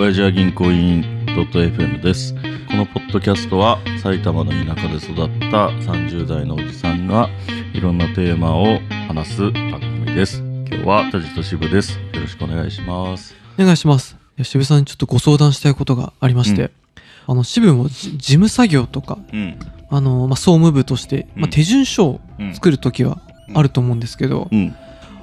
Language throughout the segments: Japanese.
親父は銀行員 .fm です。このポッドキャストは埼玉の田舎で育った30代のおじさんがいろんなテーマを話す番組です。今日は田地と渋です。よろしくお願いします。お願いします。渋さんにちょっとご相談したいことがありまして、うんあの、渋もじ事務作業とか、うん。あの、まあ、総務部として、まあ、うん手順書をうん作るときはあると思うんですけど、うん。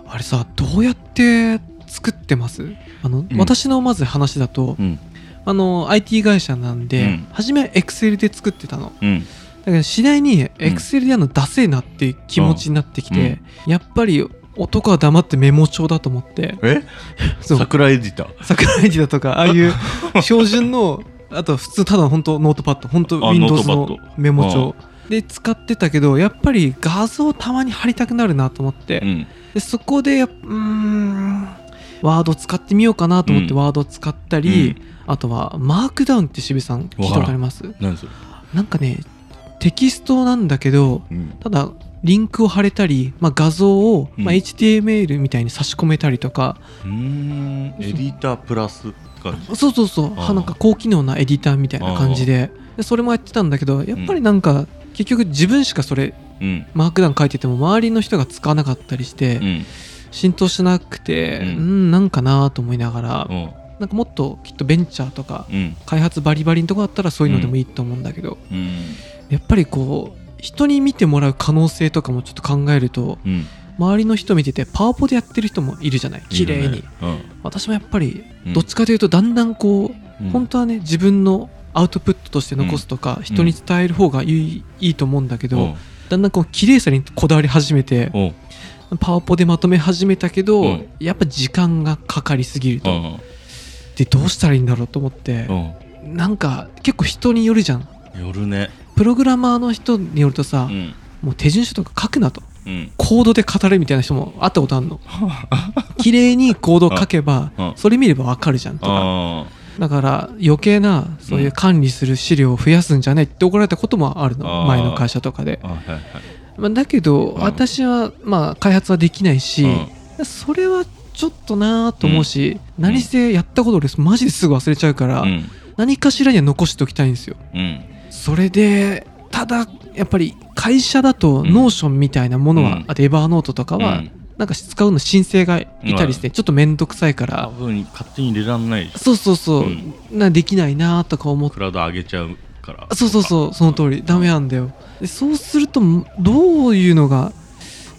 あれさ、どうやって作ってます。あの、ん。私のまず話だと、うん。あの、IT 会社なんで、うん。初めは Excel で作ってたの。うん。だけど次第に Excel でやるのダセえなっていう気持ちになってきて、やっぱり男は黙ってメモ帳だと思って、え？そう。サクラエディター。サクラエディタとかああいう 標準のあと普通ただの本当 Notepad。本当あ Windows のメモ帳。で使ってたけどやっぱり画像たまに貼りたくなるなと思って、うん。でそこでうーんワード使ってみようかなと思ってうん。ワード使ったり、あとはマークダウンって渋井さん聞いたことあります？なんかねテキストなんだけどうん。ただリンクを貼れたり、まあ、画像を、まあ、うん HTML みたいに差し込めたりとか、うーん。エディタープラス。そうそうそう。なんか高機能なエディターみたいな感じで。でそれもやってたんだけどやっぱりなんか、結局自分しかそれうん。マークダウン書いてても周りの人が使わなかったりして、うん。浸透しなくてううんんなんかなと思いながら、うん。なんかもっときっとベンチャーとかうん。開発バリバリのとこだったらそういうのでもいいと思うんだけど、うん。やっぱりこう人に見てもらう可能性とかもちょっと考えるとうん。周りの人見ててパワポでやってる人もいるじゃない綺麗に、うん。私もやっぱりうんどっちかというとだんだんこううん本当はね自分のアウトプットとして残すとか、人に伝える方がいい,、いいと思うんだけど、うんだんだんこう綺麗さにこだわり始めて、うん。パワポでまとめ始めたけど、うんやっぱ時間がかかりすぎると、うん。でどうしたらいいんだろうと思ってう、ん。なんか結構人によるじゃん夜ね。プログラマーの人によるとさ、うん。もう手順書とか書くなとうん。コードで語れみたいな人も会ったことあるの 綺麗にコードを書けば、うんそれ見ればわかるじゃんとかあだから余計なそういう管理する資料を増やすんじゃないって怒られたこともあるの前の会社とかであ。、はいはい。まあ、だけどうん。私はまあ開発はできないし、うん。それはちょっとなーと思うし、何せやったこと俺マジですぐ忘れちゃうから、うん。何かしらには残しておきたいんですよ。うん。それでただやっぱり会社だとうん。 Notion みたいなものは、うん。あと Evernote とかは、うん。なんか使うの申請がいたりしてちょっと面倒くさいから、多分勝手に入れらんないし。そうそうそう、うん。なできないなとか思って。クラウド上げちゃうから。そうそうそうその通りダメなんだよでそうするとどういうのが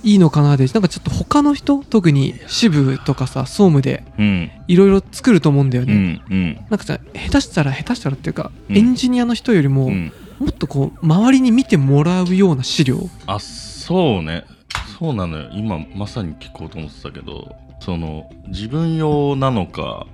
いいのかなでなんかちょっと他の人特に支部とかさ総務でうん。いろいろ作ると思うんだよね、うん。うん。なんかさ下手したら下手したらっていうか、うんエンジニアの人よりも、うん。もっとこう周りに見てもらうような資料あ、そうね。そうなのよ。今まさに聞こうと思ってたけど、その自分用なのか、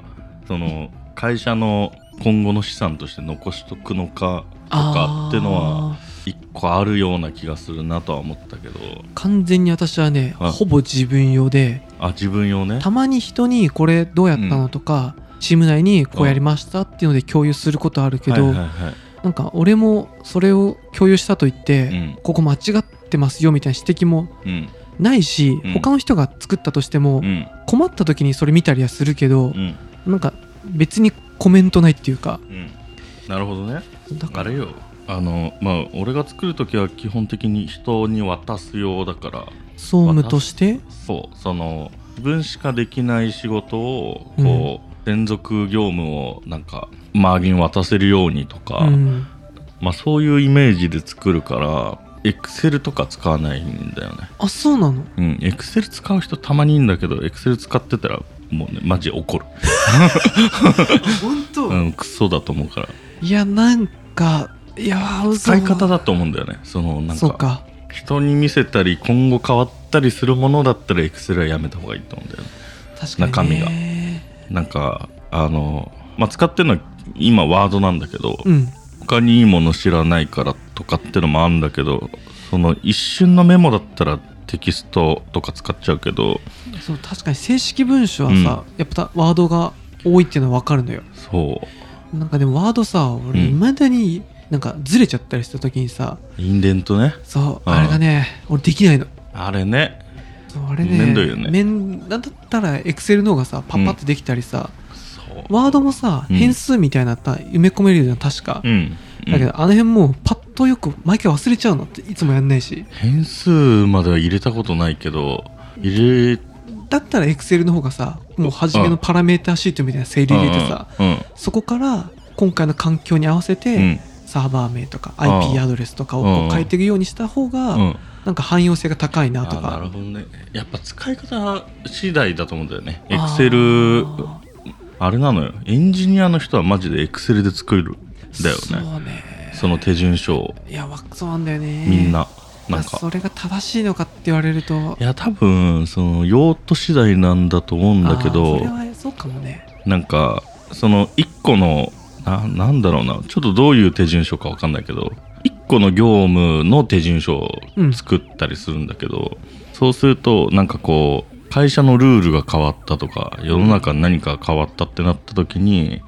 その会社の今後の資産として残しとくのかとかってのはあ一個あるような気がするなとは思ったけど、ー完全に私はね、はいほぼ自分用であ、自分用ね。たまに人にこれどうやったのとか、チーム内にこうやりましたっていうので共有することあるけど、はいはいはい。なんか俺もそれを共有したと言って、うんここ間違ってますよみたいな指摘もうん。ないし、うん他の人が作ったとしても、うん。困った時にそれ見たりはするけど、うん。なんか別にコメントないっていうかうん。なるほどね。だからあれよ。あの、まあ、俺が作るときは基本的に人に渡す用だから、総務として？そう、その、自分しかできない仕事を、こう、連続業務をなんか、周りに渡せるようにとか、うんまあそういうイメージで作るから、エクセルとか使わないんだよね。あそうなの？うん、エクセル使う人たまにいいんだけど、エクセル使ってたら、もうね、マジ怒る。本当、うん、クソだと思うから。いやなんかいやー使い方だと思うんだよね。その、なんか、人に見せたり、今後変わったりするものだったら、エクセルはやめた方がいいと思うんだよね。確かに、ね、中身がなんか、あの、まあ、使ってるのは今ワードなんだけど、うん他にいいもの知らないからとかってのもあるんだけど、その一瞬のメモだったらテキストとか使っちゃうけど、そう確かに正式文書はさ、やっぱワードが多いっていうのは分かるのよ。そう。なんかでもワードさ俺うん。いまだになんかずれちゃったりした時にさインデントね。そううん。あれがね俺できないの。あれね。あれねめんどいよね。だったらエクセルの方がさパッパってできたりさ、ワードもさ、うん。変数みたいなのった埋め込めるような確か、うん。だけどあの辺もうパッとよく毎回忘れちゃうのっていつもやんないし。変数までは入れたことないけど入れだったら Excel の方がさもう初めのパラメータシートみたいな整理入れてさ、うん。そこから今回の環境に合わせて、うん。サーバー名とか IP アドレスとかを変えていくようにした方が、うん。なんか汎用性が高いなとあなるかほどね。やっぱ使い方次第だと思うんだよね。あー。Excel あれなのよ。エンジニアの人はマジで Excel で作るんだよそうねねその手順書を。いやわそうなんだよね。みんななんか。まあそれが正しいのかって言われると。いや多分その用途次第なんだと思うんだけあどーそれはそうかもね。なんかその1個のななんだろうな。ちょっとどういう手順書かわかんないけど1個の業務の手順書を作ったりするんだけど、そうするとなんかこう会社のルールが変わったとか世の中に何か変わったってなった時に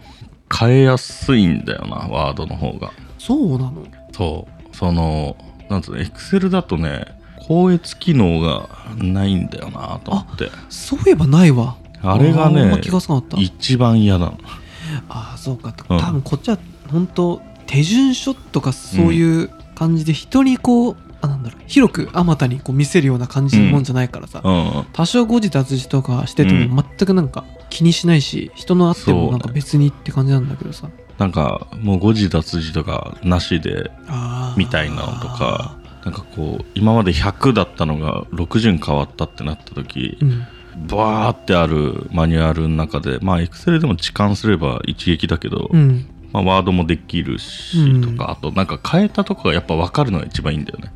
変えやすいんだよなワードの方がそうなの？そう。そのなんつうのエクセルだとね校閲機能がないんだよなと思って。そういえばないわ。あれがね一番嫌なの。ああそうか。うん。多分こっちは本当手順書とかそういう感じで人にこうあなんだろう広くあまたにこう見せるような感じのもんじゃないからさ、うん。多少誤字脱字とかしててうん。も全くなんか気にしないし人のあってもなんか別にって感じなんだけどさなんかもう誤字脱字とかなしでみたいなのとかなんかこう今まで100だったのが60に変わったってなった時うん。バーってあるマニュアルの中でまあエクセルでも置換すれば一撃だけど、うん。まあ、ワードもできるしうん。とか、あとなんか変えたとこがやっぱ分かるのが一番いいんだよね。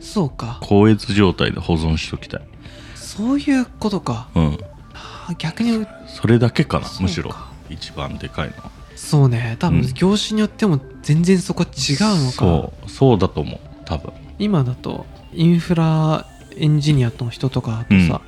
そうか。高越状態で保存しときたい。そういうことか。うん。逆にそれだけかなむしろ。一番でかいのはそうね。多分うん。業種によっても全然そこ違うのか、そう。そうだと思う。多分。今だとインフラエンジニアの人とかとさ、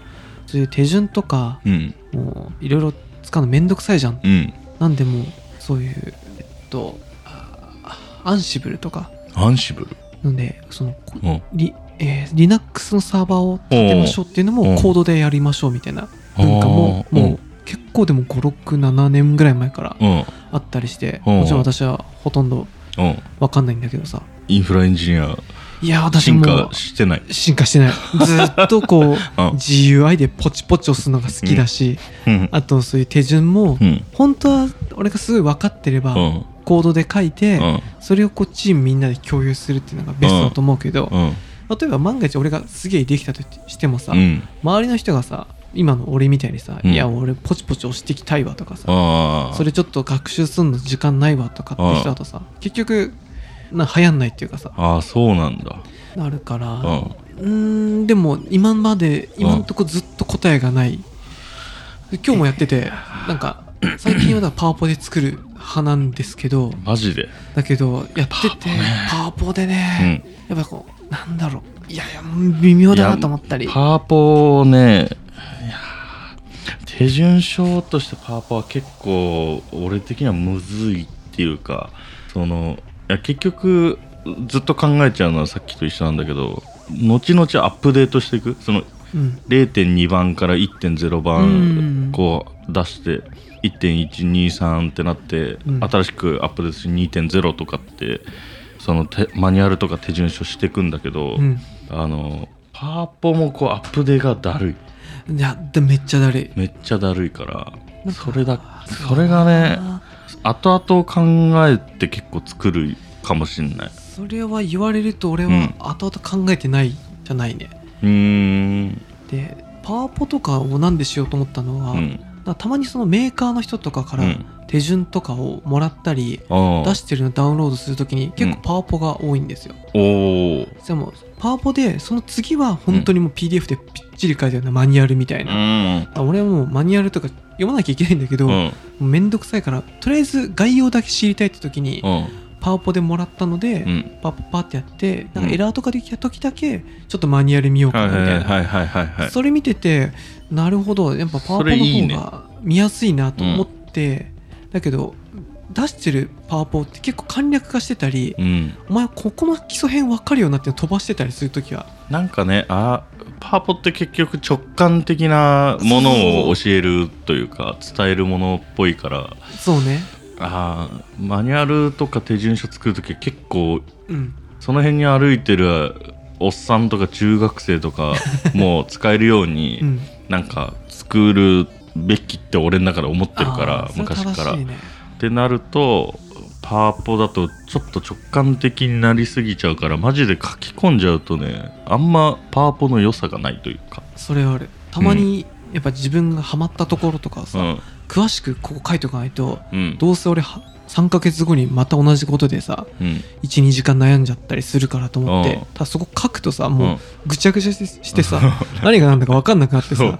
そういう手順とかうん。もういろいろ使うのめんどくさいじゃん。うん。なんでもうそういうえっとあアンシブルとか。アンシブル？なんでそのこうん。リ、えー、Linux のサーバーを立てましょうっていうのもコードでやりましょうみたいな文化ももう結構でも567年ぐらい前からうん。あったりしておうもちろん私はほとんどうん。わかんないんだけどさ。インフラエンジニアいや私進も化してない？進化してない。ずっとこう うん。GUI でポチポチ押すのが好きだし、うん。あとそういう手順も、うん。本当は俺がすごい分かってれば、うん。コードで書いて、うん。それをこうチームみんなで共有するっていうのがベストだと思うけど、うん。例えば万が一俺がすげえできたとしてもさ、うん。周りの人がさ今の俺みたいにさ、うん。いや俺ポチポチ押していきたいわとかさ、それちょっと学習するの時間ないわとかって人だとさ、結局な流行んないっていうかさああそうなんだ。なるからうん。でも今まで今んとこずっと答えがない。で今日もやっててなんか最近はパワポで作る派なんですけどマジで？だけどやっててパワポでうね、ん。やっぱこうなんだろう。いやいや微妙だなと思ったり。パワポね手順書としてパワポは結構俺的にはむずいっていうかそのいや結局ずっと考えちゃうのはさっきと一緒なんだけど後々アップデートしていく？そのうん。0.2番から1.0うん。番こう出して1.123ってなって、うん。新しくアップデートして2.0とかってその手マニュアルとか手順書していくんだけど、うん。あのパワポもこうアップデがだるいいやでめっちゃだるい。めっちゃだるいからそれだそれがね後々考えて結構作るかもしんない。それは言われると俺はうん。後々考えてないじゃないね、うーん。でパワポとかをなんでしようと思ったのは、うん。たまにそのメーカーの人とかからうん手順とかをもらったり、出してるのダウンロードするときに結構うんパワポが多いんですよ、おおでもパワポでその次は本当にもう PDF でぴっちり書いてあるようなマニュアルみたいな、うん。あ俺はもうマニュアルとか読まなきゃいけないんだけど、うん。もうめんどくさいからとりあえず概要だけ知りたいって時に、うん。パワポでもらったので、うん。パッパってやってなんうん。かエラーとかできた時だけちょっとマニュアル見ようかはいなみたいな、それ見ててなるほど。やっぱパワポの方が見やすいなと思ってだけど出してるパワポって結構簡略化してたり、うん。お前ここの基礎編分かるよなって飛ばしてたりするときは。なんかねあパワポって結局直感的なものを教えるというか伝えるものっぽいから。そうね。あーマニュアルとか手順書作る時結構うん。その辺に歩いてるおっさんとか中学生とかも使えるように、うん。なんか作るべきって俺の中で思ってるから昔から。ね。ってなるとパワポだとちょっと直感的になりすぎちゃうからマジで書き込んじゃうとねあんまパワポの良さがないというか、それはある。たまにやっぱ自分がハマったところとかさ、うん。詳しくここ書いておかないとうん。どうせ俺は3ヶ月後にまた同じことでさうん。12時間悩んじゃったりするからと思ってうん。ただそこ書くとさうん。もうぐちゃぐちゃしてしてさ 何が何だか分かんなくなってさ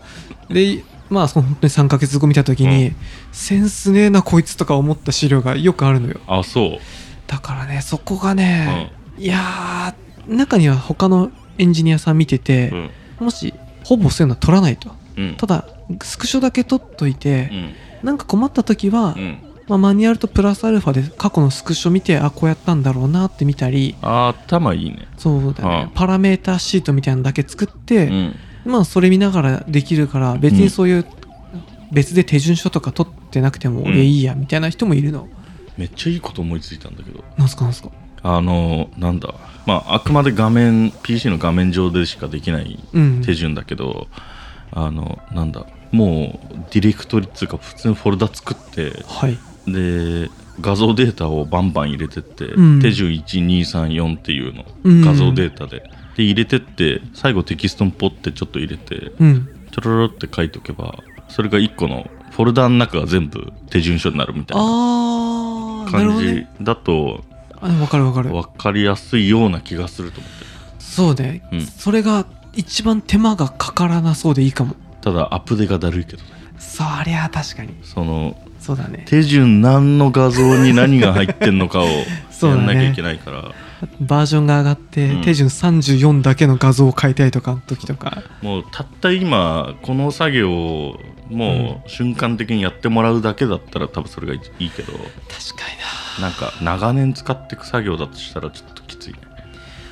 でまあ本当に3ヶ月後見た時に、うん。センスねえなこいつとか思った資料がよくあるのよ。あそう。だからねそこがね、いやー中には他のエンジニアさん見ててう、ん。もしほぼそういうのは取らないと。うん。ただスクショだけ取っといてう、ん。なんか困った時は、うん。まあ、マニュアルとプラスアルファで過去のスクショ見てあこうやったんだろうなって見たりあ頭いいね。そうだね、うん。パラメータシートみたいなのだけ作って、うんまあそれ見ながらできるから別にそういう別で手順書とか取ってなくてもうん。俺いいやみたいな人もいるの、めっちゃいいこと思いついたんだけど。なんすかなんすか？あのなんだ。まああくまで画面 PC の画面上でしかできないうん。手順だけど、あのなんだ。もうディレクトリっていうか普通にフォルダ作ってはい。で画像データをバンバン入れてって、うん。手順1234っていうの。うん。画像データで、で入れてって最後テキストにポッてちょっと入れてうん。ちょろろって書いておけばそれが1個のフォルダの中が全部手順書になるみたいな感じだとあ分かる分かる。分かりやすいような気がすると思って。そうね、うん。それが一番手間がかからなそうでいいかも。ただアップデがだるいけどね。そりゃ確かに。そのそうだね。手順何の画像に何が入ってんのかを やんなきゃいけないから、バージョンが上がって、うん。手順34だけの画像を変えたいとかの時とか。もうたった今この作業をもう瞬間的にやってもらうだけだったら多分それがいいけど。確かな。んか長年使っていく作業だとしたらちょっときついね。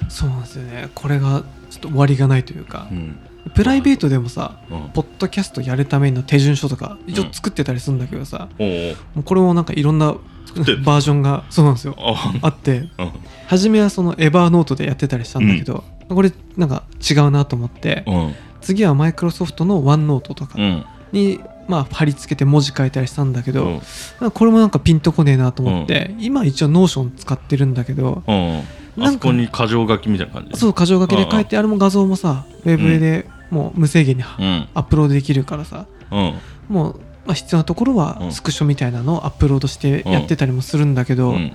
になそうなんですよね。これがちょっと終わりがないというか。う、ん。プライベートでもさうん。ポッドキャストやるための手順書とか一応作ってたりするんだけどさ、おうおう。もうこれもなんかいろんなってバージョンがそうなんですよ。ああって。うん。初めはそのエバーノートでやってたりしたんだけど、これなんか違うなと思って、うん。次はマイクロソフトの OneNote とかうん。に、まあ貼り付けて文字書いたりしたんだけど、これもなんかピンとこねえなと思って、今一応 Notion 使ってるんだけどうん。あそこに箇条書きみたいな感じ。そう箇条書きで書いてあれも画像もさウェブでもう無制限にうん。アップロードできるからさうん。もう、まあ、必要なところはうん。スクショみたいなのをアップロードしてやってたりもするんだけど、うん。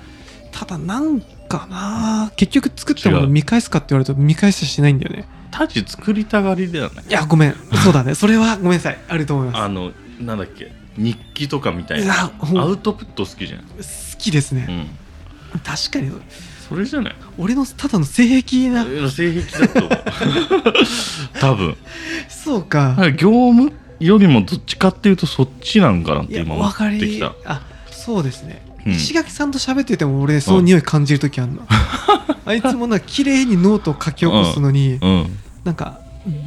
ただなんかな結局作ったもの見返すかって言われると見返ししないんだよね。タジ作りたがりだよねい。やごめん。そうだね。それはごめんなさい。あると思います。あのなんだっけ。日記とかみたいな。アウトプット好きじゃん。好きですね、うん。確かに。それじゃない？俺のただの性癖な。性癖だと多分。そうか。業務？よりもどっちかっていうとそっちなんかなって今思ってきた。あそうですね、うん。石垣さんと喋ってても俺その匂い感じる時あるの、あいつもなんか綺麗にノートを書き起こすのに、うん。なんか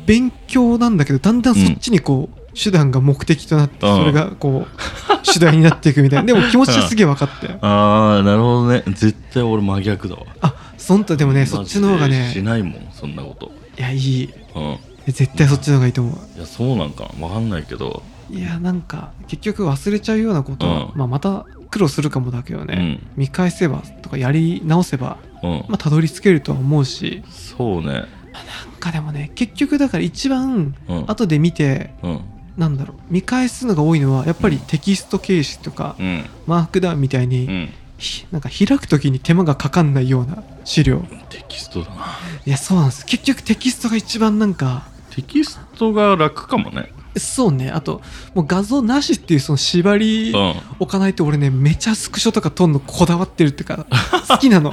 勉強なんだけどだんだんそっちにこう、手段が目的となってうん。それがこう主題になっていくみたいな。でも気持ちはすげえ分かって。ああなるほどね。絶対俺真逆だわ。あそんとでもねそっちの方がマジでしねないもんそんなこと。いやいい。うん絶対そっちの方がいいと思う。いやそうなんかな。分かんないけど。いやなんか結局忘れちゃうようなことは、うん。まあ、また苦労するかもだけどね、うん。見返せばとかやり直せばうん。まあたどり着けるとは思うし。そうね。なんかでもね結局だから一番うん。後で見てうん。なんだろう見返すのが多いのはやっぱりテキスト形式とかうん。マークダウンみたいに、うん。ひなんか開く時に手間がかかんないような資料。テキストだな。いやそうなんです。結局テキストが一番なんか。テキストが楽かもね。そうね。あともう画像なしっていうその縛りうん。置かないと俺ねめちゃスクショとか撮んのこだわってるっていうか 好きなの。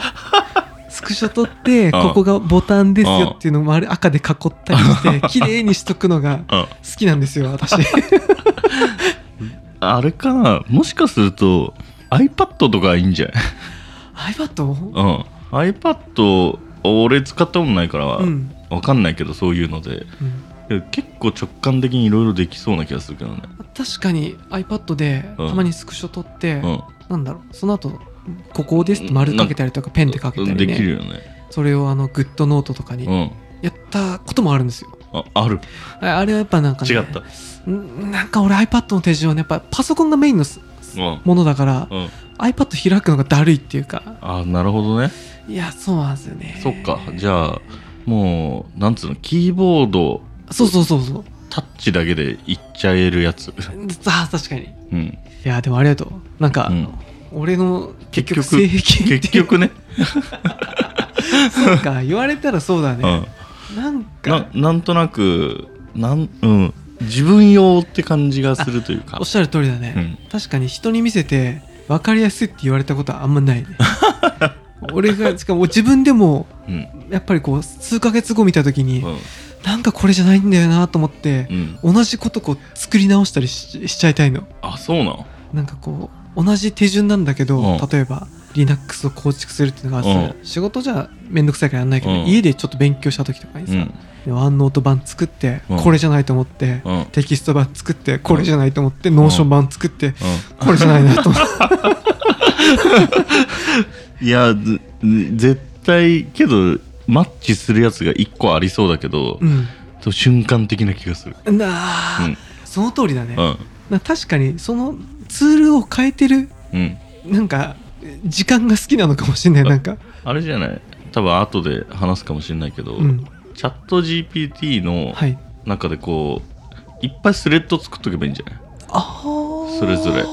スクショ撮ってここがボタンですよっていうのもあれ赤で囲ったりして綺麗にしとくのがうん。好きなんですよ私。あれかな？もしかすると iPad とかいいんじゃない？iPad? うん。iPad 俺使ったことないから、うん、わかんないけどそういうので。うん。結構直感的にいろいろできそうな気がするけどね。確かに iPad でうん。たまにスクショ撮って、うん。なんだろうその後ここですって丸かけたりとかペンでかけたりできるねよね。それをあのグッドノートとかにうん。やったこともあるんですよ。あある？ああれはやっぱなんかね違った。んなんか俺 iPad の手順はねやっぱパソコンがメインのものだからうん。iPad 開くのがだるいっていうか。あなるほどね。いやそうなんですよね。そっか。じゃあもうなんつうのキーボードそうそうそうそう。タッチだけでいっちゃえるやつ。あ確かに。いうん。やでもありがとう。なんか、うん。俺の結局結局性癖って結局ね。そうか言われたらそうだうね、ん。なんなかなんとなくなんうん自分用って感じがするというか。おっしゃる通りだね、うん。確かに人に見せて分かりやすいって言われたことはあんまないね。俺がしかも自分でもうん。やっぱりこう数ヶ月後見た時に、うん。なんかこれじゃないんだよなと思ってう、ん。同じことこう作り直したりししちゃいたいの。あそうなの？なんかこう同じ手順なんだけど、うん。例えば Linux を構築するっていうのがさ、うん。仕事じゃめんどくさいからやんないけど、うん。家でちょっと勉強した時とかにさ、うん。 OneNote 版作って、うん。これじゃないと思って、うん。テキスト版作ってこれじゃないと思って、 Notion 版作って、うこれじゃないなと思ってんいやず絶対けどマッチするやつが1個ありそうだけど、瞬間的な気がする。なその通りだね、確かにそのツールを変えてるうん。なんか時間が好きなのかもしれないなんか。あれじゃない？多分後で話すかもしれないけど、うん。チャット GPT のはい。中でこういっぱいスレッド作っとけばいいんじゃない？ああそれぞれ。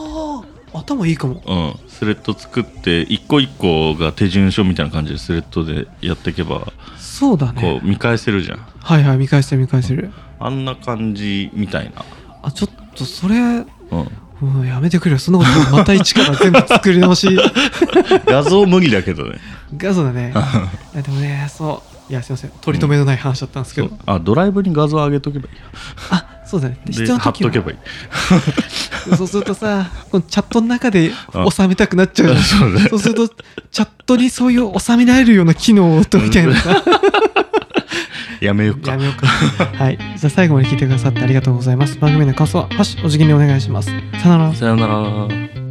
頭いいかも。うん、スレッド作って一個一個が手順書みたいな感じでスレッドでやっていけばそうだこねう見返せるじゃん。はいはい見返してる見返してるあんな感じみたいな、あちょっとそれうん、うんやめてくれよ。そんなことまた一から全部作り直し。画像無理だけどね。がそうだね。でもねそう。いやすいません。取り留めのない話だったんですけど、そう。あドライブに画像上げとけばいいあそうだね。で必要な時は。貼っとけばいい。そうするとさこのチャットの中で収めたくなっちゃうそうね。そうするとチャットにそういう収められるような機能をとみたいな。さやめようか。やめようか。はい。じゃあ最後まで聞いてくださってありがとうございます。番組の感想は「ハッシュお辞儀にお願いします。さよなら。さよなら